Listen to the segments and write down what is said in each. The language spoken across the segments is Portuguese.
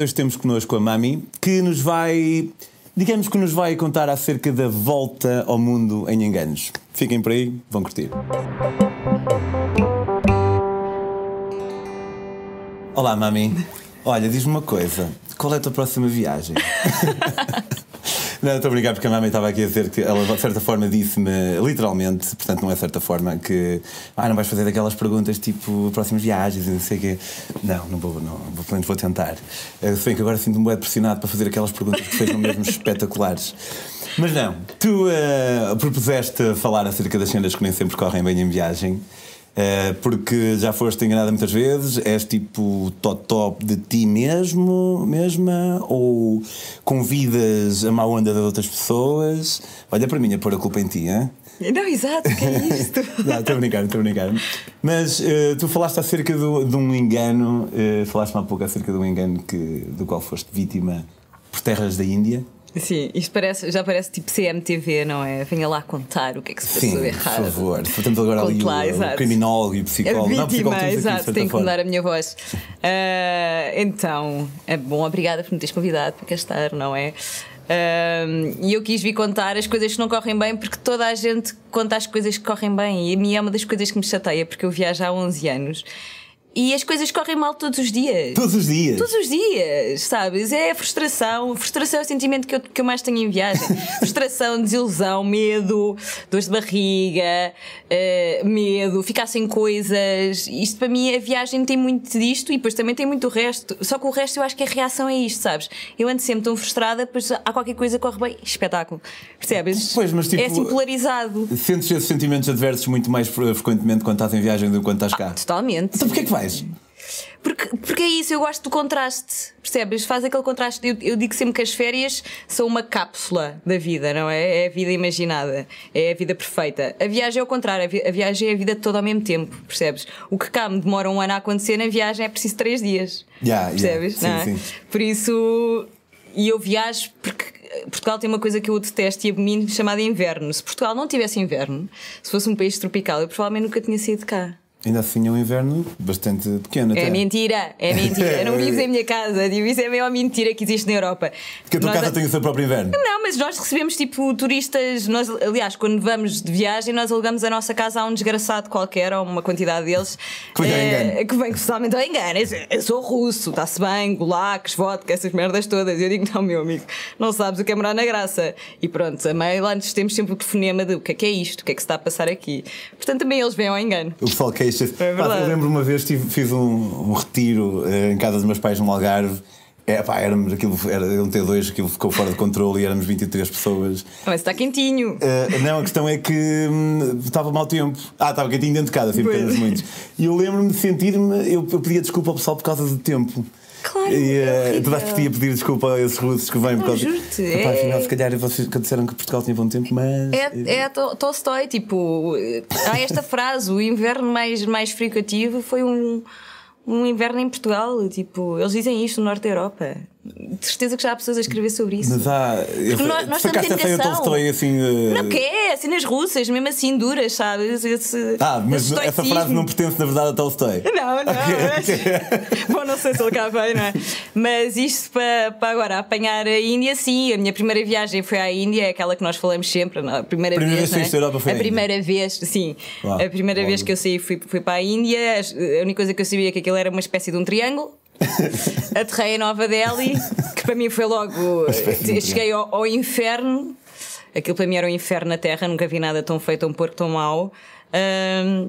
Hoje temos connosco a Mami, que nos vai, digamos que nos vai contar acerca da volta ao mundo em enganos. Fiquem por aí, vão curtir. Olá, Mami. Olha, diz-me uma coisa. Qual é a tua próxima viagem? Não, estou a brincar porque a mamãe estava aqui a dizer que ela, de certa forma, disse-me, literalmente, portanto, não é certa forma, que ah, não vais fazer aquelas perguntas tipo próximas viagens e não sei o quê. Não, não vou, não, vou, pelo menos vou tentar. Eh, se bem que agora sinto-me bem pressionado para fazer aquelas perguntas que sejam mesmo espetaculares. Mas não, tu uh, propuseste falar acerca das cenas que nem sempre correm bem em viagem. Uh, porque já foste enganada muitas vezes, és tipo top top de ti mesmo, mesma, ou convidas a má onda de outras pessoas? Olha para mim a pôr a culpa em ti, hein? Não, exato, que é isto? não, estou a brincar, estou a brincar. Mas uh, tu falaste acerca do, de um engano, uh, falaste-me há pouco acerca de um engano que, do qual foste vítima por terras da Índia. Sim, isto parece, já parece tipo CMTV, não é? Venha lá contar o que é que se passou Sim, errado. Por favor, temos agora ali lá, o, o criminólogo e o psicólogo. A vítima, não, exato, aqui, tenho que mudar a minha voz. Uh, então, é bom, obrigada por me teres convidado para cá estar, não é? Uh, e eu quis vir contar as coisas que não correm bem porque toda a gente conta as coisas que correm bem e a mim é uma das coisas que me chateia porque eu viajo há 11 anos e as coisas correm mal todos os dias. Todos os dias? Todos os dias, sabes? É a frustração. Frustração é o sentimento que eu, que eu mais tenho em viagem. frustração, desilusão, medo, dores de barriga, uh, medo, ficar sem coisas. Isto para mim, a viagem tem muito disto e depois também tem muito o resto. Só que o resto eu acho que a reação é isto, sabes? Eu ando sempre tão frustrada, depois há qualquer coisa que corre bem. Espetáculo. Percebes? Pois, mas tipo. É assim polarizado. Sentes esses sentimentos adversos muito mais frequentemente quando estás em viagem do que quando estás cá? Ah, totalmente. Então porquê que vais? Porque, porque é isso, eu gosto do contraste, percebes? Faz aquele contraste. Eu, eu, digo sempre que as férias são uma cápsula da vida, não é? É a vida imaginada, é a vida perfeita. A viagem é o contrário, a, vi a viagem é a vida toda ao mesmo tempo, percebes? O que cá me demora um ano a acontecer, na viagem é preciso três dias. Yeah, percebes? Yeah. Sim, é? sim. Por isso, e eu viajo porque Portugal tem uma coisa que eu detesto e abomino chamada inverno. Se Portugal não tivesse inverno, se fosse um país tropical, eu provavelmente nunca tinha saído de cá. Ainda assim é um inverno bastante pequeno. É até. mentira, é mentira. Eu não vivo em minha casa, digo, isso é a maior mentira que existe na Europa. Porque a tua Nós- casa tem o seu próprio inverno. Não, mas nós recebemos tipo turistas. Nós, aliás, quando vamos de viagem, nós alugamos a nossa casa a um desgraçado qualquer, ou uma quantidade deles. Que vem ao eh. Que vem totalmente ao engano. Eu- sou russo, está-se bem, gulacos, vodka, essas merdas todas. Eu digo, não, meu amigo, não sabes o que é morar na graça. E pronto, a meio lá antes temos sempre o telefonema de o que é que é isto, o que é que se está a passar aqui. Portanto, também eles vêm ao engano. O pessoal É verdade. eu lembro uma vez tive, fiz um, um retiro eh, em casa dos meus pais no Algarve. É, pá, éramos aquilo, era um T2, aquilo ficou fora de controle e éramos 23 pessoas. Mas está quentinho. Eh, não, a questão é que hum, estava mau tempo. Ah, estava quentinho dentro de casa, Pois. apenas muitos. E eu lembro-me de sentir-me, eu, eu pedia desculpa ao pessoal por causa do tempo. Claro, E é eh, horrível. toda a pedia pedir desculpa a esses russos que vêm por causa. juro-te, Epá, é- afinal, se calhar vocês que disseram que Portugal tinha bom tempo, mas. É, é a To- Tolstói, tipo, há esta frase: o inverno mais, mais frio que eu tive foi um, um inverno em Portugal. Tipo, eles dizem isto no norte da Europa. De certeza que já há pessoas a escrever sobre isso. Mas há. Eu, nós- nós a feia educação. Tolstói assim. eh, Não quer, cenas russas, mesmo assim duras, sabes? Esse, Ah, mas essa frase não pertence na verdade a Tolstói. Não, não. Bom, não sei se ele cá vem, não é? Mas isto para, para agora apanhar a Índia, sim. A minha primeira viagem foi à Índia, é aquela que nós falamos sempre. não? A primeira, Primeira vez. vez não é? Europa foi a à Índia? primeira vez, sim. Uau, a primeira vez que eu saí fui, fui para a Índia. A única coisa que eu sabia é que aquilo era uma espécie de um triângulo. Aterrei em Nova Delhi, que para mim foi logo. um Cheguei ao, ao inferno. Aquilo para mim era um inferno na terra, nunca vi nada tão feito a um porco tão mau. Ahm,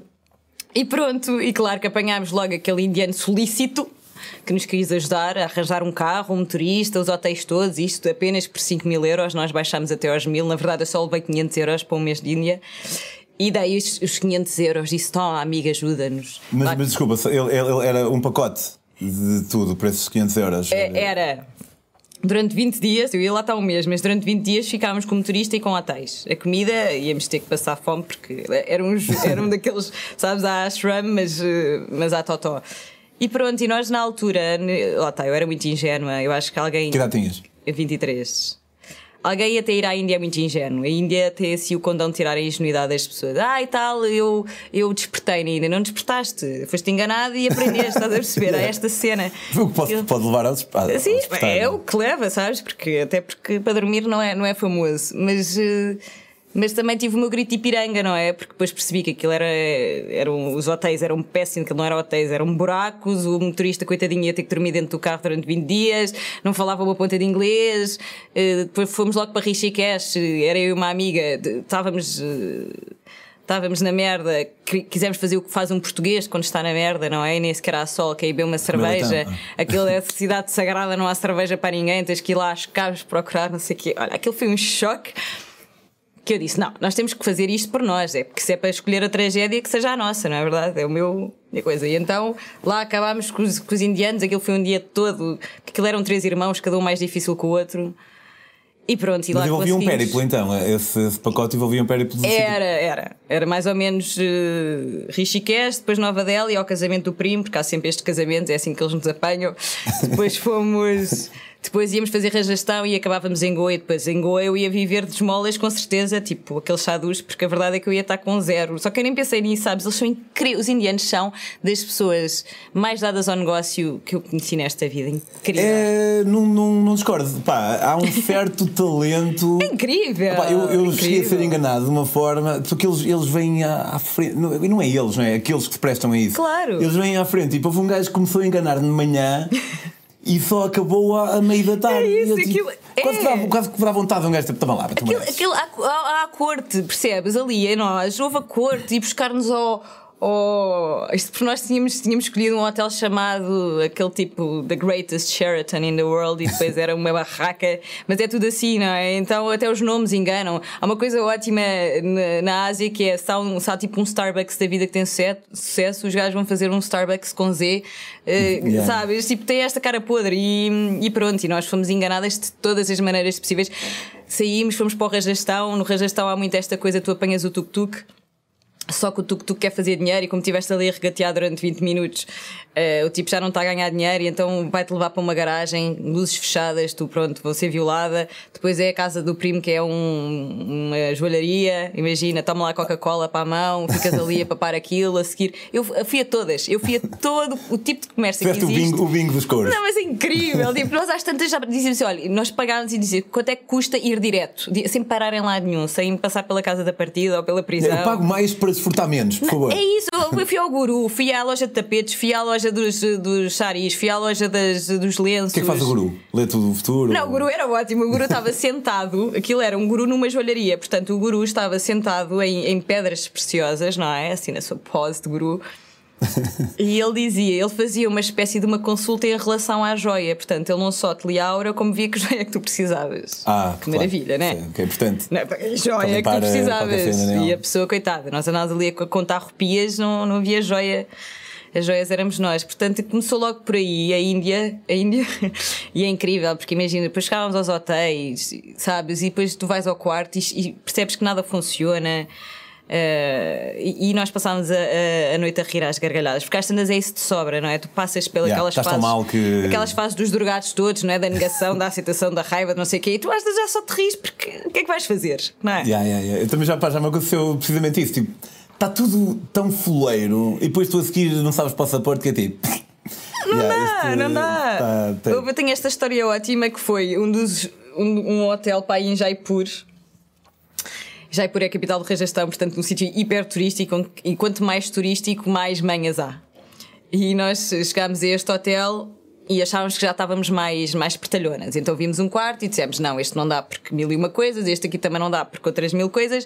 e pronto, e claro que apanhámos logo aquele indiano solícito que nos quis ajudar a arranjar um carro, um motorista, os hotéis todos, isto apenas por 5 mil euros. Nós baixámos até aos mil. Na verdade, eu só levei 500 euros para um mês de Índia. E daí os, os 500 euros disse: Tom, amiga, ajuda-nos. Mas, mas desculpa, ele- ele era um pacote de tudo por esses 500 euros. É, Era. Durante 20 dias, eu ia lá estar um mês, mas durante 20 dias ficávamos com motorista e com hotéis. A comida íamos ter que passar fome porque era um, era um daqueles, sabes, a ashram, mas, mas à totó. E pronto, e nós na altura, lá está, eu era muito ingênua, eu acho que alguém. Que idade tinhas? 23. Alguém até ir à Índia é muito ingênuo. A Índia tem assim o condão de tirar a ingenuidade das pessoas. Ah, e tal, eu, eu despertei na Índia. Não despertaste. Foste enganado e aprendeste, estás a perceber? Há esta cena. O que pode, pode levar ao despertar. Sim, é o que leva, sabes? Porque, até porque para dormir não é, não é famoso. Mas. Uh, mas também tive o meu grito de piranga, não é? Porque depois percebi que aquilo era. eram, os hotéis eram péssimos, aquilo não era hotéis, eram buracos. O motorista, coitadinho, ia ter que dormir dentro do carro durante 20 dias, não falava uma ponta de inglês. Uh, depois fomos logo para Rishikesh, era eu e uma amiga, estávamos. Uh, estávamos na merda, quisemos fazer o que faz um português quando está na merda, não é? E nem sequer há sol, que aí bebe uma cerveja, aquilo é cidade sagrada, não há cerveja para ninguém, tens que ir lá às cabos procurar, não sei o quê. Olha, aquilo foi um choque que eu disse: não, nós temos que fazer isto por nós, é porque se é para escolher a tragédia, que seja a nossa, não é verdade? É o meu. Minha coisa. E então lá acabámos com os, com os indianos, aquilo foi um dia todo, porque aquilo eram três irmãos, cada um mais difícil que o outro. E pronto, e Mas lá envolvia um périplo então, esse, esse, pacote envolvia um périplo Era, era. Era mais ou menos uh, Rishikesh, depois Nova Delhi, ao casamento do primo, porque há sempre este casamento, é assim que eles nos apanham. depois fomos. Depois íamos fazer rajastão e acabávamos em Goa. E depois em Goa eu ia viver de esmolas, com certeza, tipo aqueles chadus, porque a verdade é que eu ia estar com zero. Só que eu nem pensei nisso, sabes? Eles são incríveis. Os indianos são das pessoas mais dadas ao negócio que eu conheci nesta vida. Incrível. É, não, não, não discordo. Pá, há um certo talento. É incrível! Pá, eu eu incrível. cheguei a ser enganado de uma forma, porque eles, eles vêm à, à frente. Não, não é eles, não é? Aqueles que se prestam a isso. Claro. Eles vêm à frente. Tipo, houve um gajo que começou a enganar de manhã. e só acabou a, a meio da tarde. É isso, eu, tipo, aquilo, quase, é. que dá, quase que dá vontade de um gajo tipo, toma lá, aquilo, aquilo, há, há, há a corte, percebes? Ali em nós, houve a corte e buscar-nos ao. Oh, isto porque nós tínhamos, tínhamos escolhido um hotel chamado aquele tipo The Greatest Sheraton in the World e depois era uma barraca, mas é tudo assim, não é? Então até os nomes enganam. Há uma coisa ótima na, na Ásia que é se há, um, se há tipo um Starbucks da vida que tem sucesso, os gajos vão fazer um Starbucks com Z, uh, yeah. sabes? Tipo, tem esta cara podre e, e pronto, e nós fomos enganadas de todas as maneiras possíveis. Saímos, fomos para o Rajastão, no Rajastão há muito esta coisa, tu apanhas o tuk-tuk só que o tuk-tuk quer fazer dinheiro e como estiveste ali a regatear durante 20 minutos, uh, o tipo já não está a ganhar dinheiro e então vai-te levar para uma garagem, luzes fechadas, tu pronto, vou ser violada. Depois é a casa do primo que é um, uma joalharia, imagina, toma lá Coca-Cola para a mão, ficas ali a papar aquilo, a seguir. Eu fui a todas, eu fui a todo o tipo de comércio Fizeste que existe. O bingo, o bingo dos cores. Não, mas é incrível. tipo, nós às tantas já dizíamos assim, olha, nós pagávamos e dizíamos quanto é que custa ir direto, sem parar em lado nenhum, sem passar pela casa da partida ou pela prisão. Eu pago mais para menos, por favor. É isso, eu fui ao Guru, fui à loja de tapetes, fui à loja dos, dos saris, fui à loja das, dos lenços. O que é que faz o Guru? Lê tudo o futuro? Não, o Guru era ótimo. O Guru estava sentado, aquilo era um Guru numa joalharia, portanto, o Guru estava sentado em, em pedras preciosas, não é? Assim na sua pose de Guru. E ele dizia, ele fazia uma espécie de uma consulta em relação à joia. Portanto, ele não só te lia a aura, como via que joia é que tu precisavas. Ah, que claro. maravilha, né? Sim, que é importante. Não, joia é que tu precisavas. E a pessoa, coitada, nós andávamos ali a contar rupias, não, não havia joia. As joias éramos nós. Portanto, começou logo por aí, a Índia, a Índia, e é incrível, porque imagina, depois chegávamos aos hotéis, sabes, e depois tu vais ao quarto e, e percebes que nada funciona. Uh, e, e, nós passámos a, a, a, noite a rir às gargalhadas, porque às tantas é isso de sobra, não é? Tu passas pelas yeah, aquelas fases, que... aquelas fases dos drogados todos, não é? Da negação, da aceitação, da raiva, de não sei o quê, e tu às vezes já só te rires, porque o que é que vais fazer, não é? Yeah, yeah, yeah. Eu também já, pá, já me aconteceu precisamente isso, tipo, está tudo tão fuleiro, e depois tu a seguir não sabes passaporte que é tipo. Não yeah, dá, este, não dá. Tá, tá. Eu tenho esta história ótima que foi um dos um, um hotel para em Jaipur Jaipur é a capital do Rajastão, portanto, um sítio hiper turístico e quanto mais turístico, mais manhas há. E nós chegámos a este hotel e achávamos que já estávamos mais, mais pertalhonas. Então vimos um quarto e dissemos: não, este não dá porque mil e uma coisas, este aqui também não dá porque outras mil coisas.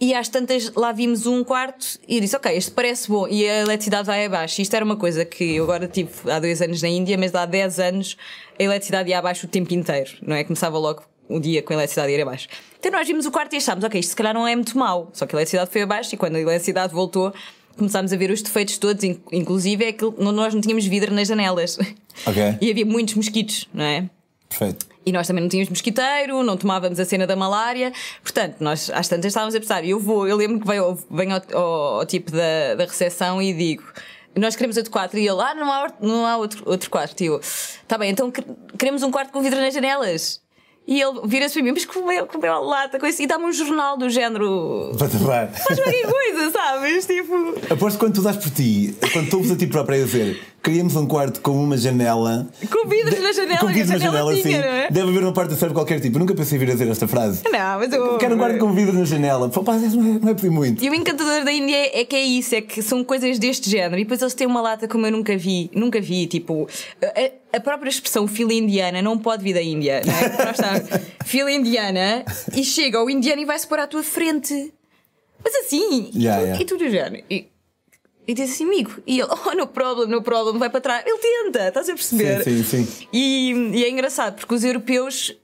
E às tantas lá vimos um quarto e disse: Ok, este parece bom. E a eletricidade vai abaixo. Isto era uma coisa que eu agora tive há dois anos na Índia, mas há dez anos a eletricidade ia abaixo o tempo inteiro, não é? Começava logo o dia com a eletricidade ir abaixo. Então nós vimos o quarto e achámos, ok, isto se calhar não é muito mau. Só que a eletricidade foi abaixo e quando a eletricidade voltou, começámos a ver os defeitos todos, inclusive é que nós não tínhamos vidro nas janelas. Okay. E havia muitos mosquitos, não é? Perfeito. E nós também não tínhamos mosquiteiro, não tomávamos a cena da malária. Portanto, nós às tantas estávamos a pensar, eu vou, eu lembro que venho, venho ao, ao, ao tipo da, da recepção e digo. Nós queremos outro quarto. E ele, ah, não há, não há outro, outro quarto. E eu, tá bem, então queremos um quarto com vidro nas janelas. E ele vira-se para mim, mas comeu, comeu a lata com isso, e dá-me um jornal do género. Para tapar. Faz qualquer coisa, sabes? Tipo. Aposto que quando tu dás por ti, quando tu ouves a ti própria a dizer queríamos um quarto com uma janela. Com vidros na janela, Com vidros na janela sim. é? Deve haver uma parte do cérebro qualquer tipo. Eu nunca pensei vir a dizer esta frase. Não, mas eu. Quero um quarto com vidros na janela. Pá, pá, não é, não é pedir muito. E o encantador da Índia é que é isso, é que são coisas deste género. E depois eles têm uma lata como eu nunca vi, nunca vi. Tipo, a, própria expressão fila indiana não pode vir da Índia, não é? Fila indiana e chega o indiano e vai-se pôr à tua frente. Mas assim, Yeah, e, tu, yeah. e tu do género. E, e diz assim, amigo, e ele, oh, no problem, no problem, vai para trás. Ele tenta, estás a perceber? Sim, sim, sim. E, e é engraçado porque os europeus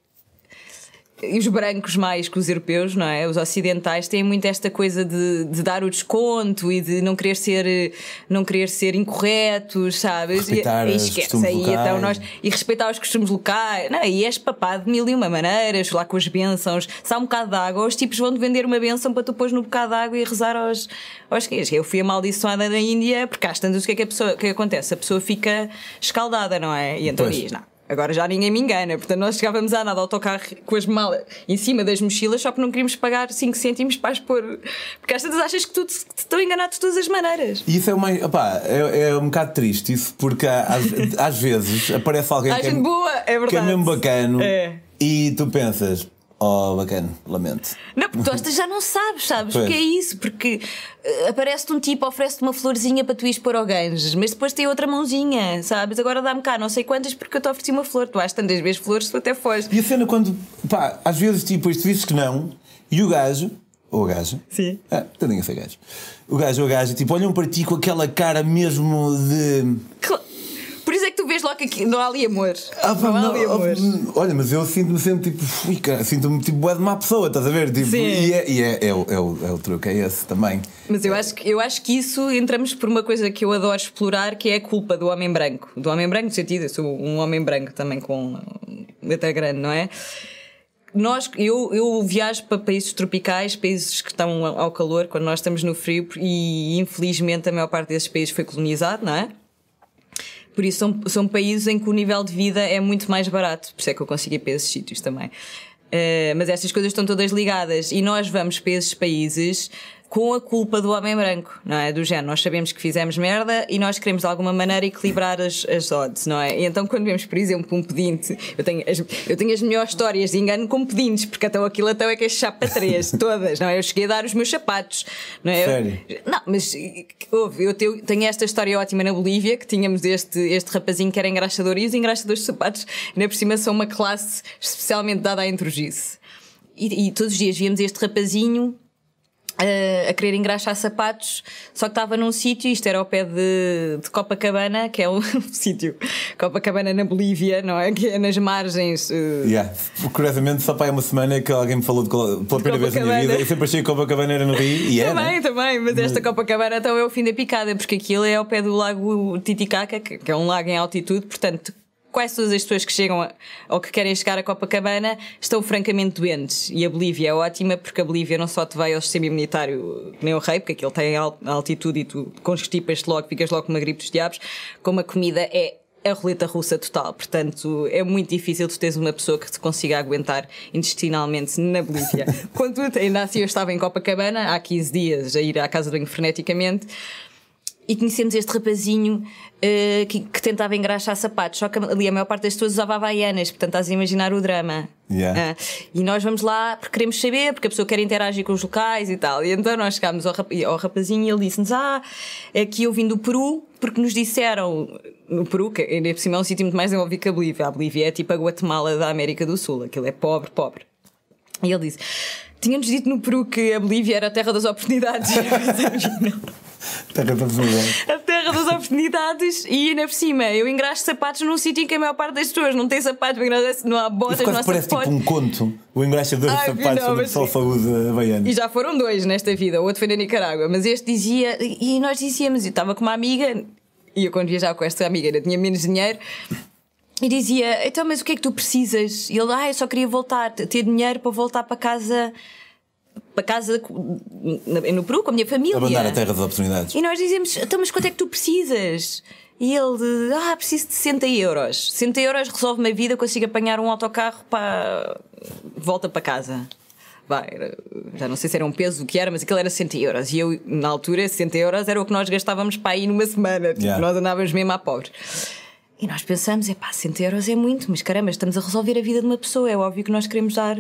e os brancos mais que os europeus, não é? Os ocidentais têm muito esta coisa de, de dar o desconto e de não querer ser, não querer ser incorretos, sabes? Respeitar e, e esquece aí, então locais. nós, e respeitar os costumes locais. Não, e és papado de mil e uma maneiras, lá com as bênçãos. Se há um bocado de água, os tipos vão-te vender uma bênção para tu pôs no bocado de água e rezar aos, aos queijos. Eu fui amaldiçoada na Índia, porque às tantas o que é que, a pessoa, o que é que acontece? A pessoa fica escaldada, não é? E então Pois. diz, não. Agora já ninguém me engana, portanto nós chegávamos a andar de autocarro com as malas em cima das mochilas só que não queríamos pagar 5 cêntimos para as pôr. Porque às tantas achas que tu te, te estão enganados de todas as maneiras. E isso é, uma, opá, é, é um bocado triste, isso, porque às, às vezes aparece alguém Há que é, gente boa, é verdade. que é mesmo bacano É. e tu pensas, oh, bacana, lamento. Não, porque tu já não sabes, sabes? Pois. Porque é isso, porque eh, aparece-te um tipo, oferece-te uma florzinha para tu ires pôr ao Ganges, mas depois tem outra mãozinha, sabes? Agora dá-me cá não sei quantas porque eu te ofereci uma flor. Tu às tantas vezes flores, tu até foges. E a cena quando, pá, às vezes tipo, isto dizes que não, e o gajo, ou a gaja, Sim. ah, tendem a ser gajo, o gajo ou a gaja, tipo, olham para ti com aquela cara mesmo de. Cla- Por que não há ali amor. Ah, pá, não há não, ali amor. ah, olha, mas eu sinto-me sempre tipo, ui, cara, sinto-me tipo bué de má pessoa, estás a ver? Tipo, Sim. e é, e é, é, o, é, o, é o truque, é esse também. Mas eu acho, que, eu acho que isso entramos por uma coisa que eu adoro explorar, que é a culpa do homem branco. Do homem branco, no sentido, eu sou um homem branco também com letra grande, não é? Nós, eu, eu viajo para países tropicais, países que estão ao calor, quando nós estamos no frio, e infelizmente a maior parte desses países foi colonizado, não é? Por isso são, são países em que o nível de vida é muito mais barato. Por isso é que eu consigo ir para esses sítios também. Eh, mas estas coisas estão todas ligadas e nós vamos para esses países com a culpa do homem branco, não é? Do género, nós sabemos que fizemos merda e nós queremos de alguma maneira equilibrar as, as odds, não é? E então quando vemos, por exemplo, um pedinte, eu tenho as, eu tenho as melhores histórias de engano com pedintes, porque então aquilo então é que é chapa três, todas, não é? Eu cheguei a dar os meus sapatos, não é? Eu- Sério? não, mas houve, eu tenho, tenho esta história ótima na Bolívia, que tínhamos este, este rapazinho que era engraxador, e os engraxadores de sapatos, ainda por cima, são uma classe especialmente dada à intrugice. E, e todos os dias víamos este rapazinho a querer engraxar sapatos, só que estava num sítio, isto era ao pé de, de Copacabana, que é um sítio, Copacabana na Bolívia, não é? Que é nas margens. eh, Yeah. Curiosamente, só para uma semana que alguém me falou de, pela primeira vez na minha vida. Eu sempre achei que Copacabana era no Rio e é. Também, também, mas esta Copacabana então é o fim da picada, porque aquilo é ao pé do lago Titicaca, que é um lago em altitude, portanto. Quase todas as pessoas que chegam a, ou que querem chegar a Copacabana estão francamente doentes. E a Bolívia é ótima porque a Bolívia não só te vai ao sistema imunitário nem o rei, porque aquilo tem al- altitude e tu constipas-te logo, ficas logo com uma gripe dos diabos, como a comida é a roleta russa total. Portanto, é muito difícil tu teres uma pessoa que te consiga aguentar intestinalmente na Bolívia. Quando ainda assim eu estava em Copacabana, há 15 dias, a ir à casa de banho freneticamente, e conhecemos este rapazinho eh, que, que tentava engraxar sapatos. Só que ali a maior parte das pessoas usava havaianas, portanto estás a imaginar o drama. Yeah. Ah, e nós vamos lá porque queremos saber, porque a pessoa quer interagir com os locais e tal. E então nós chegámos ao, rap- ao rapazinho e ele disse-nos: Ah, é que eu vim do Peru porque nos disseram. No Peru, que ainda por cima é um sítio muito mais desenvolvido que a Bolívia. A Bolívia é tipo a Guatemala da América do Sul, aquilo é pobre, pobre. E ele disse: Tinha-nos dito no Peru que a Bolívia era a terra das oportunidades. Terra da oportunidade. a terra das oportunidades e ainda por cima eu engraxo sapatos num sítio em que a maior parte das pessoas não tem sapatos, não há botas, não há parece tipo um conto. O engraxador de sapatos não, onde o mas- pessoal usa havaianos. E já foram dois nesta vida, o outro foi na Nicarágua, mas este dizia, e nós dizíamos, eu estava com uma amiga, e eu quando viajava com esta amiga ainda tinha menos dinheiro, e dizia, então, mas o que é que tu precisas? E ele, ah, eu só queria voltar, ter dinheiro para voltar para casa, para casa no Peru, com a minha família. Abandonar a terra das oportunidades. E nós dizemos, então, mas quanto é que tu precisas? E ele, ah, preciso de 60 euros. 60 euros resolve-me a vida, consigo apanhar um autocarro para. volta para casa. Vai, era- já não sei se era um peso o que era, mas aquilo era 60 euros. E eu, na altura, 60 euros era o que nós gastávamos para ir numa semana. Tipo, Yeah. Nós andávamos mesmo à pobre. E nós pensamos, é pá, 60 euros é muito, mas caramba, estamos a resolver a vida de uma pessoa, é óbvio que nós queremos dar.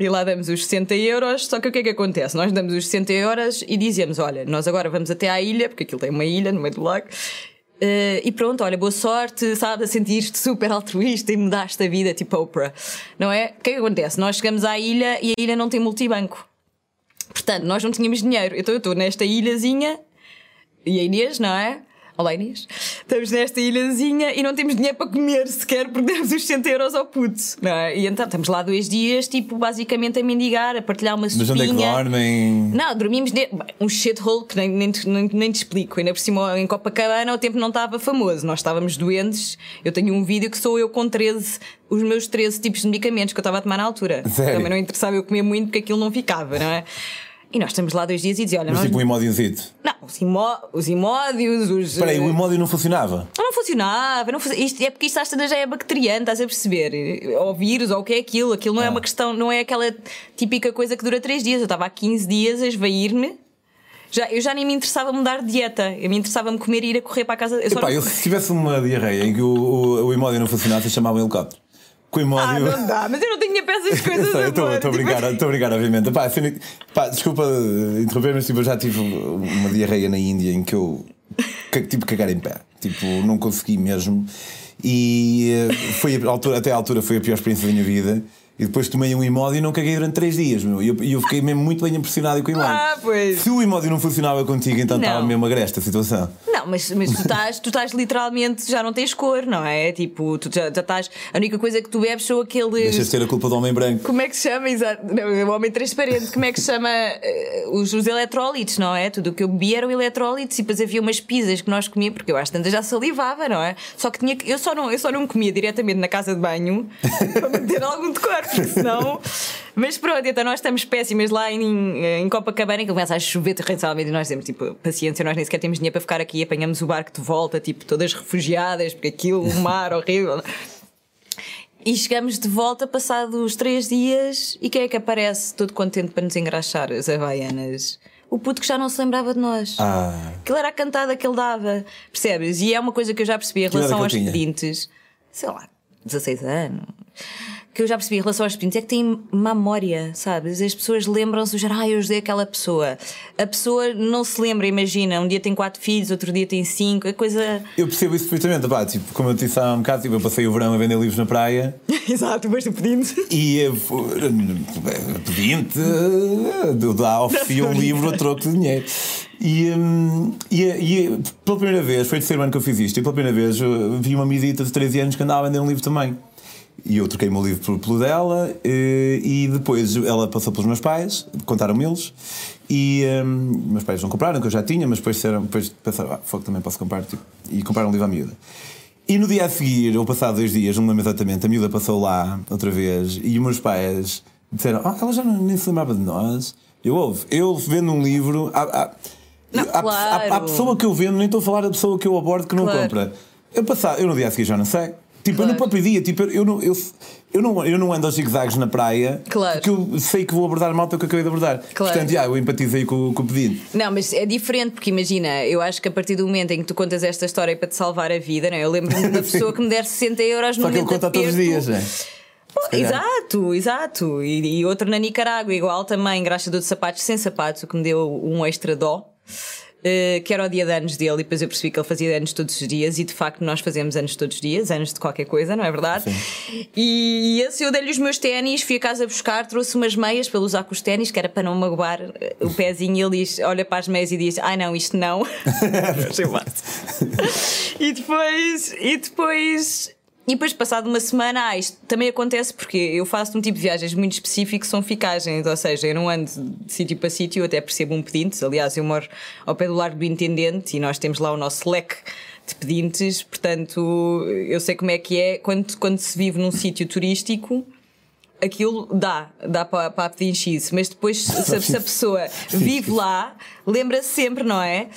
E lá damos os 60 euros, só que o que é que acontece? Nós damos os 60 euros e dizemos: olha, nós agora vamos até à ilha, porque aquilo tem uma ilha no meio do lago, eh, e pronto, olha, boa sorte, sabe, a sentir-te super altruísta e mudaste a vida, tipo Oprah, não é? O que é que acontece? Nós chegamos à ilha e a ilha não tem multibanco. Portanto, nós não tínhamos dinheiro. Então eu estou nesta ilhazinha e a Inês, não é? Olá Inês. Estamos nesta ilhazinha e não temos dinheiro para comer sequer porque demos os 60 euros ao puto, não é? E então estamos lá dois dias, tipo, basicamente a mendigar, a partilhar uma Mas onde é que sopinha. dormem? Não, dormimos de... bem, um shithole que nem, nem, te- nem, nem te explico. Ainda por cima em Copacabana o tempo não estava famoso. Nós estávamos doentes. Eu tenho um vídeo que sou eu com 13, os meus 13 tipos de medicamentos que eu estava a tomar na altura. Sério? Também não interessava eu comer muito porque aquilo não ficava, não é? E nós estamos lá dois dias e dizia: olha, Mas nós. tipo um imódiozito. Não, os, imó... os imódios, os. Espera aí, o imódio não funcionava. Não funcionava, não func- isto, é porque isto às tantas já é bacteriano, estás a perceber? Ou vírus, ou o que é aquilo. Aquilo não é Ah. uma questão, não é aquela típica coisa que dura 3 dias. Eu estava há 15 dias a esvair-me. Já, eu já nem me interessava mudar de dieta. Eu me interessava-me comer e ir a correr para a casa. Eu Epá, não- eu se tivesse uma diarreia em que o, o, o imódio não funcionasse, eu chamava um helicóptero. Com o Ah, não dá, mas eu não para essas coisas. Eu sei, estou estou a Tipo, brincar, estou a brincar, obviamente. Pá, que- pá, desculpa interromper, mas tipo, eu já tive uma diarreia na Índia em que eu tipo cagar em pé. Tipo, não consegui mesmo. E eh, foi a altura, até à altura foi a pior experiência da minha vida. E depois tomei um imódio e não caguei durante 3 dias. meu. E eu, eu fiquei mesmo muito bem impressionado com o imódio. Ah, pois. Se o imódio não funcionava contigo, então Não. estava mesmo agreste a situação. Não, mas, mas tu, estás, tu estás literalmente, já não tens cor, não é? Tipo, tu já, já estás. A única coisa que tu bebes são aqueles. Deixas de ter a culpa do homem branco. Como é que se chama? Exato. Não, o homem transparente. Como é que se chama eh, os, os eletrólitos, não é? Tudo o que eu bebia eram eletrólitos e depois havia umas pizzas que nós comíamos, porque eu às tantas já salivava, não é? Só que tinha que. Eu só não, eu só não comia diretamente na casa de banho para manter algum decor, senão. Mas pronto, então nós estamos péssimas lá em, em Copacabana, que começa a chover torrencialmente e nós temos tipo paciência, nós nem sequer temos dinheiro para ficar aqui, apanhamos o barco de volta, tipo todas refugiadas, porque aquilo, o mar horrível. E chegamos de volta passados três dias e quem é que aparece todo contente para nos engraxar as havaianas? O puto que já não se lembrava de nós. Ah, Aquilo era a cantada que ele dava, percebes? E é uma coisa que eu já percebi em idade relação aos pedintes, sei lá, 16 anos. Que eu já percebi em relação aos pedintes é que têm memória, sabes? As pessoas lembram-se do género, ah, eu ajudei aquela pessoa. A pessoa não se lembra, imagina, um dia tem quatro filhos, outro dia tem cinco, é coisa. eu percebo isso perfeitamente. Pá, tipo, como eu te disse há um bocado, tipo, eu passei o verão a vender livros na praia. Exato, mas tu pedinte. E eh, eh, pedinte, eh, dá, oferecia um livro a troco de dinheiro. E, hum, e, e pela primeira vez, foi o terceiro ano que eu fiz isto, e pela primeira vez eu vi uma amiguita de 13 anos que andava a vender um livro também. E eu troquei o meu livro pelo, dela, eh, e depois ela passou pelos meus pais, contaram-me eles, e hum, meus pais não compraram, que eu já tinha, mas depois, disseram, depois pensaram, ah, fogo, também posso comprar, tipo, e compraram um livro à miúda. E no dia a seguir, ou passado dois dias, não me lembro exatamente, a miúda passou lá outra vez e os meus pais disseram: Ah, ela já não, nem se lembrava de nós. Eu ouvo, eu vendo um livro. Há, há, Não, há- claro. há pessoa que eu vendo, nem estou a falar da pessoa que eu abordo que não Claro. compra. Eu, passado, eu no dia a seguir já não sei. Tipo, eu Claro. no próprio dia, tipo, eu, eu, não, eu, eu, não, eu não ando aos zigzags na praia Claro. porque eu sei que vou abordar a malta que eu acabei de abordar. Claro. Portanto, já, eu empatizei com, com o pedido. Não, mas é diferente, porque imagina, eu acho que a partir do momento em que tu contas esta história para te salvar a vida, não é? eu lembro-me de uma pessoa que me der 60 euros no Só que ele momento conta todos os dias, é? Pô, exato, exato. E, e outro na Nicarágua, igual também, engraxador de sapatos sem sapatos, o que me deu um extra dó. Eh, que era o dia de anos dele, e depois eu percebi que ele fazia anos todos os dias, e de facto nós fazemos anos todos os dias, anos de qualquer coisa, não é verdade? E esse eu dei-lhe os meus ténis, fui a casa buscar, trouxe umas meias para ele usar com os ténis, que era para não magoar eh, o pezinho, e ele diz, olha para as meias e diz: Ai não, isto não. E depois, e depois. E depois, passado uma semana, ah, isto também acontece porque eu faço um tipo de viagens muito específico que são ficagens, ou seja, eu não ando de sítio para sítio, eu até percebo um pedinte. Aliás, eu moro ao pé do Largo do Intendente e nós temos lá o nosso leque de pedintes, portanto, eu sei como é que é quando, quando se vive num sítio turístico. Aquilo dá, dá para, para pedinchice, mas depois, se, se a pessoa vive lá, lembra-se sempre, não é?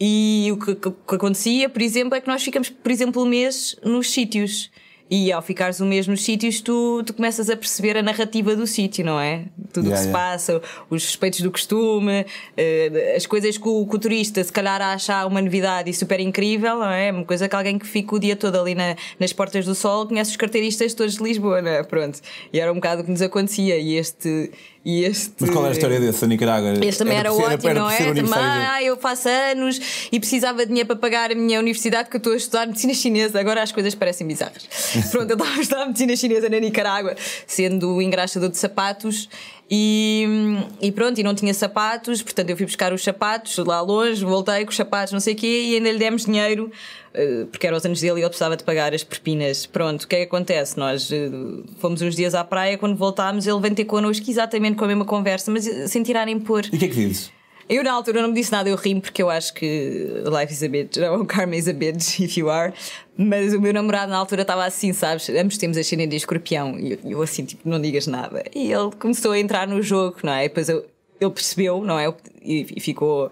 E o que, que, que acontecia, por exemplo, é que nós ficamos, por exemplo, um mês nos sítios. E ao ficares um mês nos sítios, tu, tu começas a perceber a narrativa do sítio, não é? Tudo o Yeah, que se yeah. passa, os respeitos do costume, eh, as coisas que o, que o turista se calhar acha uma novidade e super incrível, não é? Uma coisa que alguém que fica o dia todo ali na- nas portas do sol conhece os carteiristas todos de Lisboa, não é? Pronto. E era um bocado o que nos acontecia. E este. E este Mas qual é a história desse, a Nicarágua? este também era, ser- ótimo, era não é? Também, ah, eu faço anos e precisava de dinheiro para pagar a minha universidade porque eu estou a estudar medicina chinesa. Agora as coisas parecem bizarras. Pronto, eu estava a estudar medicina chinesa na Nicarágua, sendo engraxador de sapatos. E, e pronto, e não tinha sapatos, portanto eu fui buscar os sapatos lá longe, voltei com os sapatos, não sei o quê, e ainda lhe demos dinheiro, eh, porque eram os anos dele e ele precisava de pagar as propinas. Pronto, o que é que acontece? Nós eh, fomos uns dias à praia, quando voltámos, ele vem ter connosco exatamente com a mesma conversa, mas sem tirarem por. E o que é que dizes? Eu na altura não me disse nada, eu rimo porque eu acho que life is a bitch, ou karma is a bitch, if you are. Mas o meu namorado na altura estava assim, sabes? Ambos temos a cena de escorpião e eu, eu assim, tipo, não digas nada. E ele começou a entrar no jogo, não é? E depois eu, ele percebeu, não é? E, e ficou,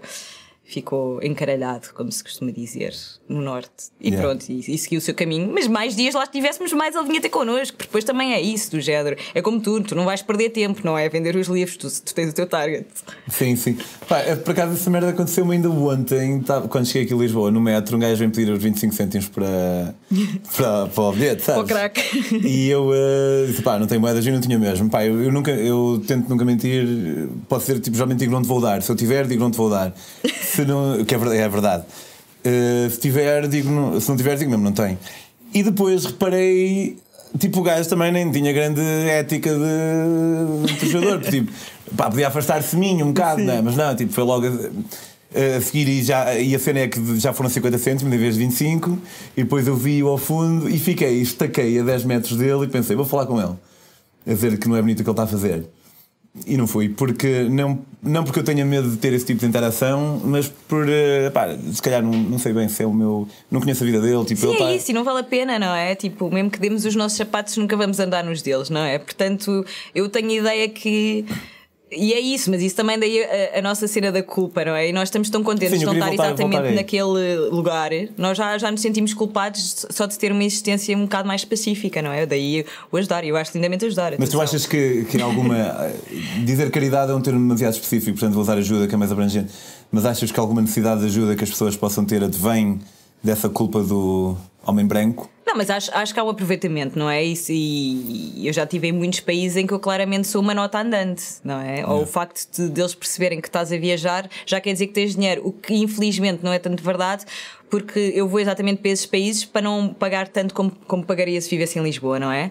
ficou encaralhado, como se costuma dizer, no norte. E Yeah. pronto, e, e seguiu o seu caminho. Mas mais dias lá estivéssemos, mais ele vinha ter connosco, porque depois também é isso do género. É como tu, tu não vais perder tempo, não é? Vender os livros, tu, tu tens o teu target. Sim, sim. Pá, é, por acaso essa merda aconteceu-me ainda ontem, tava- quando cheguei aqui a Lisboa, no metro, um gajo vem pedir os 25 cêntimos para, para, para o bilhete, sabes? Para o crack. E eu eh, disse, pá, não tenho moedas e não tinha mesmo. Pá, eu, eu nunca, eu tento nunca mentir, pode ser tipo, geralmente digo não te vou dar. Se eu tiver, digo não te vou dar. Se não, que é verdade. É verdade. Eh, se tiver, digo não, se não tiver, digo mesmo, não tenho. E depois reparei, tipo, o gajo também nem tinha grande ética de, de trejador. tipo, pá, podia afastar-se de mim um bocado, não é? Mas não, tipo, foi logo. A, a seguir e, já, e a cena é que já foram 50 cêntimos em vez de 25 e depois eu vi-o ao fundo e fiquei, estaquei a 10 metros dele e pensei, vou falar com ele a dizer que não é bonito o que ele está a fazer e não fui, porque não, não porque eu tenha medo de ter esse tipo de interação mas por, eh, pá, se calhar não, não sei bem se é o meu não conheço a vida dele tipo, Sim, ele é tá- isso, e não vale a pena, não é? Tipo, mesmo que demos os nossos sapatos, nunca vamos andar nos deles, não é? Portanto, eu tenho a ideia que. E é isso, mas isso também daí a, a nossa cena da culpa, não é? E nós estamos tão contentes Sim, de não estar voltar- exatamente voltar naquele lugar. Nós já, já nos sentimos culpados só de ter uma existência um bocado mais pacífica, não é? Daí o ajudar, eu acho lindamente ajudar. mas tu atenção. achas que, que alguma eh, dizer caridade é um termo demasiado específico portanto vou usar ajuda que é mais abrangente mas achas que alguma necessidade de ajuda que as pessoas possam ter advém dessa culpa do homem branco Não, mas acho, acho que há um aproveitamento, não é? Isso, e eu já estive em muitos países em que eu claramente sou uma nota andante, não é? Ou o facto de, deles perceberem que estás a viajar já quer dizer que tens dinheiro, o que infelizmente não é tanto verdade, porque eu vou exatamente para esses países para não pagar tanto como, como pagaria se vivesse em Lisboa, não é?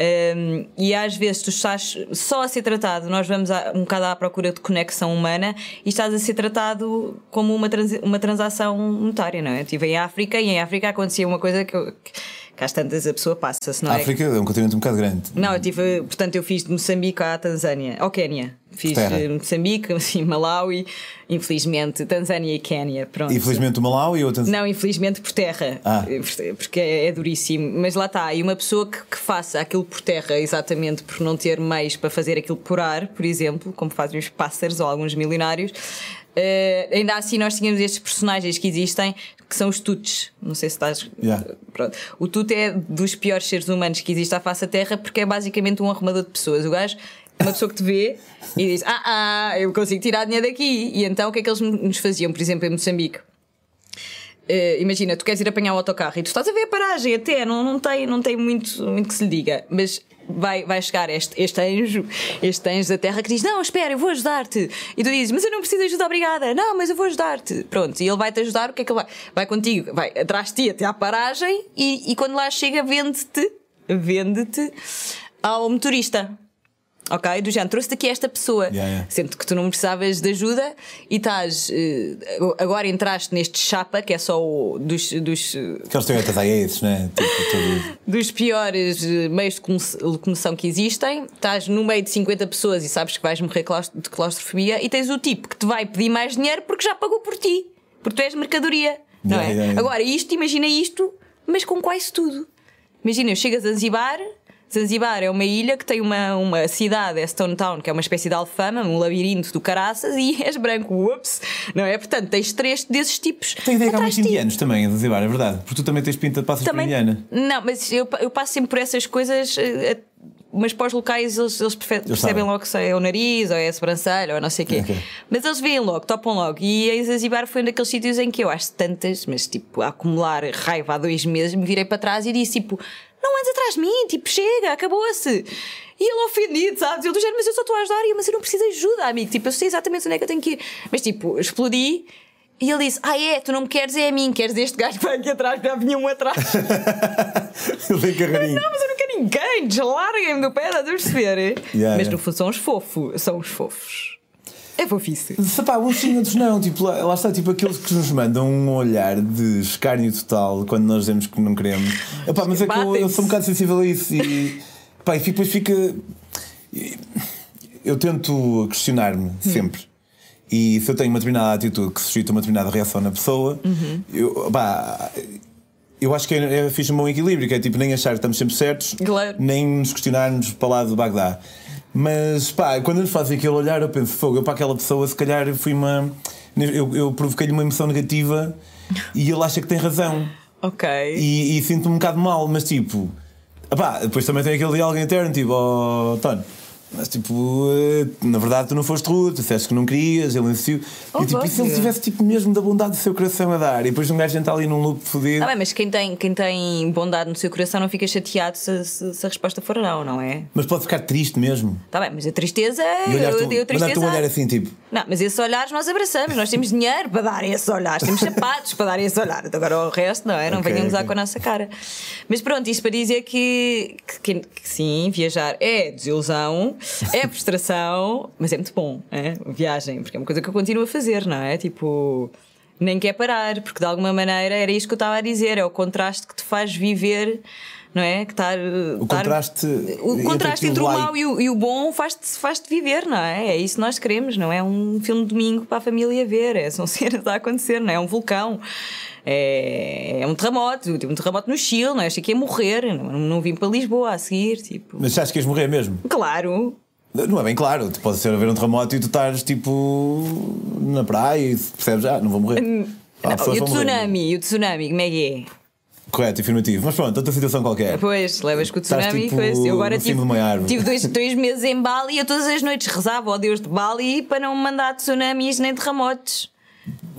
Um, e às vezes tu estás só a ser tratado, nós vamos a, um bocado à procura de conexão humana e estás a ser tratado como uma, uma transação monetária, não é? Eu estive em África e em África acontecia uma coisa que, eu, que, que às tantas a pessoa passa-se, não a é? África é um continente um bocado grande Não, eu tive, portanto, eu fiz de Moçambique à Tanzânia, ao Quénia. Fiz Terra. eh, Moçambique, assim, Malawi, infelizmente, Tanzânia e Quénia. Pronto. infelizmente o Malau e outra Não, infelizmente por terra. Ah. Porque é, é duríssimo. Mas lá está. E uma pessoa que, que faça aquilo por terra exatamente por não ter meios para fazer aquilo por ar, por exemplo, como fazem os pássaros ou alguns milionários. Eh, ainda assim, nós tínhamos estes personagens que existem que são os tuts. Não sei se estás. Yeah. Pronto. O tut é dos piores seres humanos que existe à face da terra porque é basicamente um arrumador de pessoas. O gajo é uma pessoa que te vê e diz: Ah, ah, eu consigo tirar dinheiro daqui. E então o que é que eles nos faziam, por exemplo, em Moçambique? Eh, imagina, tu queres ir apanhar o autocarro e tu estás a ver a paragem até, não, não, tem, não tem muito, muito que se lhe diga, mas vai, vai chegar este, este anjo, este anjo da terra que diz: Não, espera, eu vou ajudar-te. E tu dizes: Mas eu não preciso de ajuda, obrigada. Não, mas eu vou ajudar-te. Pronto, e ele vai-te ajudar, o que é que ele vai? Vai contigo, vai atrás de ti até à paragem e, e quando lá chega, vende-te, vende-te ao motorista. Ok? Do género, trouxe-te aqui esta pessoa. Yeah, yeah. Sendo que tu não precisavas de ajuda e estás. eh, agora entraste neste chapa, que é só o dos, dos, aqueles teoretas aí esses né tipo, dos piores eh, meios de locomo- locomoção que existem. Estás no meio de 50 pessoas e sabes que vais morrer de claustrofobia e tens o tipo que te vai pedir mais dinheiro porque já pagou por ti. Porque tu és mercadoria. Não Yeah, é? Agora, isto, imagina isto, mas com quase tudo. Imagina, chegas a Zanzibar, Zanzibar é uma ilha que tem uma, uma cidade, é Stone Town, que é uma espécie de alfama, um labirinto do caraças, e és branco, ups, não é? Portanto, tens três desses tipos. Tem ideia que há muitos indianos também em Zanzibar, é verdade. Porque tu também tens pinta de passas por indiana. Não, mas eu, eu passo sempre por essas coisas. eh, eh, Mas para os locais eles, eles percebem sabem. logo se é o nariz ou é a sobrancelha ou não sei o quê. Ok. Mas eles veem logo, topam logo. E em Zanzibar foi um daqueles sítios em que eu acho tantas, mas tipo, a acumular raiva há dois meses, me virei para trás e disse tipo: Não andes atrás de mim, tipo, chega, acabou-se. E ele ofendido, sabes? Eu do género, mas eu só estou a ajudar, mas eu não preciso de ajuda, amigo. Tipo, eu sei exatamente onde é que eu tenho que ir. Mas tipo, explodi. E ele disse: Ah, é, tu não me queres, é a mim, queres este gajo que vai aqui atrás, já vinha um atrás. Ele carreirinho. Não, mas eu não quero ninguém, deslarguem-me do pé, estás a perceber? Yeah, mas yeah. no fundo são os fofos, são os fofos. É fofice. Se pá, uns sim, outros não. Tipo, lá, lá está, tipo aqueles que nos mandam um olhar de escárnio total quando nós dizemos que não queremos. Epá, mas é que eu, eu sou um bocado sensível a isso e, pá, e depois fica. Eu tento questionar-me sempre. E se eu tenho uma determinada atitude que suscita uma determinada reação na pessoa, eu, pá, eu acho que é, é fixe um bom equilíbrio, que é tipo nem achar que estamos sempre certos, Claro. nem nos questionarmos para lá do Bagdá. Mas pá, quando nos fazem aquele olhar, eu penso, fogo, eu para aquela pessoa, se calhar fui uma. Eu, eu provoquei-lhe uma emoção negativa e ele acha que tem razão. Ok. E, e sinto-me um bocado mal, mas tipo. Epá, depois também tem aquele diálogo interno, tipo, oh, Tony. Mas tipo, eh, na verdade tu não foste rude, tu disseste que não querias, ele insistiu. Oh, e tipo, e se ele tivesse tipo mesmo da bondade do seu coração a dar? E depois um gajo entra ali num loop fodido. Tá bem, mas quem tem, quem tem bondade no seu coração não fica chateado se, se- se a resposta for não, não é? Mas pode ficar triste mesmo. Tá bem, mas a tristeza. E olhar-te eu, um- eu, mandar-te um olhar tristeza. assim, tipo. Não, mas esses olhares nós abraçamos, nós temos dinheiro para dar esses olhares, temos sapatos para dar esse olhar. Agora o resto, não é? Não Ok, venhamos ok. dar com a nossa cara. Mas pronto, isto para dizer que, que, que sim, viajar é desilusão, é frustração, mas é muito bom, é? Viagem, porque é uma coisa que eu continuo a fazer, não é? Tipo. Nem quer parar, porque de alguma maneira era isto que eu estava a dizer, é o contraste que te faz viver, não é? Que estar, O contraste o entre contraste entre o e- mau e o, e o bom faz-te faz viver, não é? É isso que nós queremos, não é um filme de domingo para a família ver, é, são cenas a acontecer, não é? É um vulcão, é, é um terremoto, tive um terremoto no Chile, não é? Achei que ia morrer, não, não vim para Lisboa a seguir, tipo. Mas achas que ias morrer mesmo? Claro, Não é bem claro, pode ser haver um terremoto e tu estás tipo na praia e percebes, ah, não vou morrer. Ah, Não, pessoas e o vão morrer. tsunami, e o tsunami, como é que é? Correto, afirmativo. Mas pronto, outra situação qualquer. Pois, levas com o tsunami tipo, e. Eu agora tive, de uma árvore. tive dois, dois meses em Bali e eu todas as noites rezava ao Deus de Bali para não mandar tsunamis nem terremotos.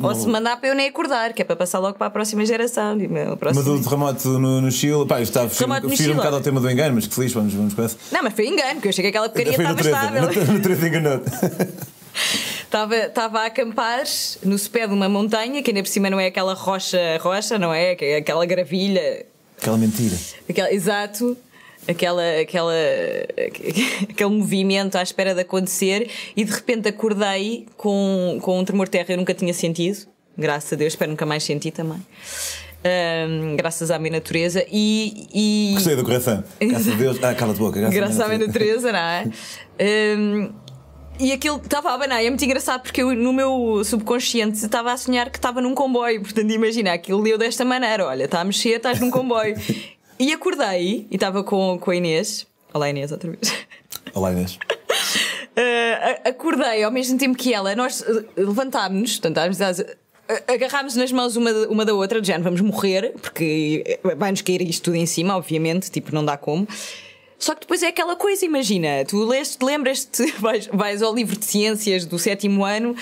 Ou se mandar para eu nem acordar, que é para passar logo para a próxima geração. Tipo, o Mas próximo- o terremoto no, no Chile, pá, eu estava Terremoto fugir um bocado ao tema do engano, mas que feliz, vamos, vamos com essa. Não, mas foi engano, porque eu achei que aquela porcaria estava estável. no Teresa enganou Estava, estava a acampar no pé de uma montanha, que ainda por cima não é aquela rocha, rocha, não é? É Aquela gravilha. Aquela mentira. Aquela, exato. Aquela, aquela, aquele movimento à espera de acontecer e de repente acordei com, com um tremor de terra que eu nunca tinha sentido, graças a Deus, espero nunca mais sentir também, Ahm, graças à minha natureza. E, e, Gostei do coração. Graças a Deus. Ah, cala-te a boca. Graças, Graças à minha natureza. natureza, não é? Hum, e aquilo estava a abanar, é muito engraçado porque eu, no meu subconsciente estava a sonhar que estava num comboio. Portanto, imagina, aquilo leu desta maneira: olha, está a mexer, estás num comboio. e acordei e estava com, com a Inês. Olá, Inês, outra vez. Olá, Inês. Uh, acordei ao mesmo tempo que ela, nós uh, levantámos-nos, a- agarrámos nas mãos uma, uma da outra, de género, vamos morrer, porque vai-nos cair isto tudo em cima, obviamente, tipo, não dá como. Só que depois é aquela coisa, imagina, tu leste, lembras-te, vais, vais ao livro de ciências do sétimo ano,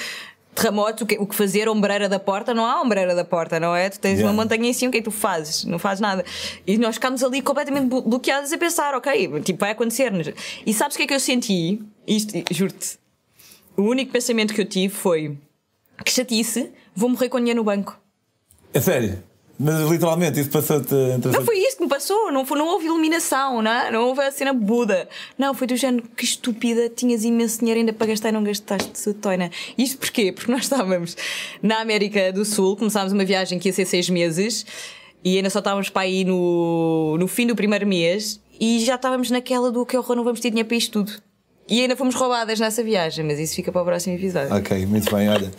terremoto, o que, o que fazer, ombreira da porta, não há ombreira da porta, não é? Tu tens Yeah. uma montanha em cima, o que é que tu fazes? Não fazes nada. E nós ficámos ali completamente blo- bloqueados a pensar, ok, tipo, vai acontecer-nos. E sabes o que é que eu senti? Isto, juro-te. O único pensamento que eu tive foi que chatice, vou morrer com dinheiro no banco. É sério. Mas literalmente isso passou-te. Não foi isto não, foi, não houve iluminação, não, é? não houve a cena Buda. Não, foi do género, que estúpida, tinhas imenso dinheiro ainda para gastar e não gastaste, sua toina. Isto porquê? Porque nós estávamos na América do Sul, começámos uma viagem que ia ser seis meses e ainda só estávamos para aí no, no fim do primeiro mês e já estávamos naquela do que horror, não vamos ter dinheiro para isto tudo. E ainda fomos roubadas nessa viagem, mas isso fica para o próximo episódio. Ok, muito bem, olha.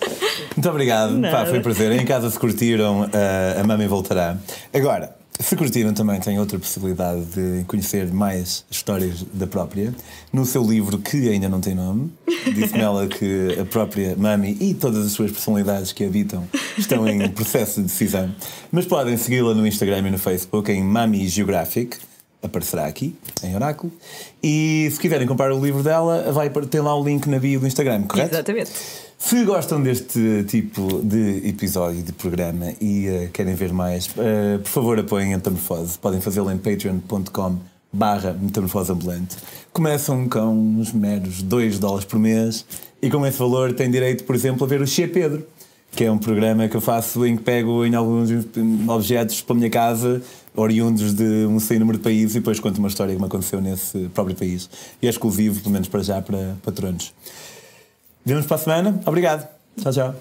Muito obrigado. Pá, foi um prazer. Em casa se curtiram, ah, a Mami voltará. Agora, Se curtiram também tem outra possibilidade de conhecer mais histórias da própria no seu livro que ainda não tem nome. Disse-me ela que a própria Mami e todas as suas personalidades que habitam estão em processo de decisão. Mas podem segui-la no Instagram e no Facebook em Mami Geographic aparecerá aqui, em Oráculo. E se quiserem comprar o livro dela, vai ter lá o link na bio do Instagram, correto? Exatamente. Se gostam deste tipo de episódio de programa e uh, querem ver mais, uh, por favor apoiem a Metamorfose. Podem fazê-lo em patreon.com barra metamorfose ambulante. Começam com uns meros 2 dólares por mês e com esse valor têm direito, por exemplo, a ver o Che Pedro, que é um programa que eu faço em que pego em alguns objetos para a minha casa, oriundos de um sem número de países, e depois conto uma história que me aconteceu nesse próprio país. E é exclusivo, pelo menos para já, para patronos. Vemos para a semana. Obrigado. Tchau. tchau.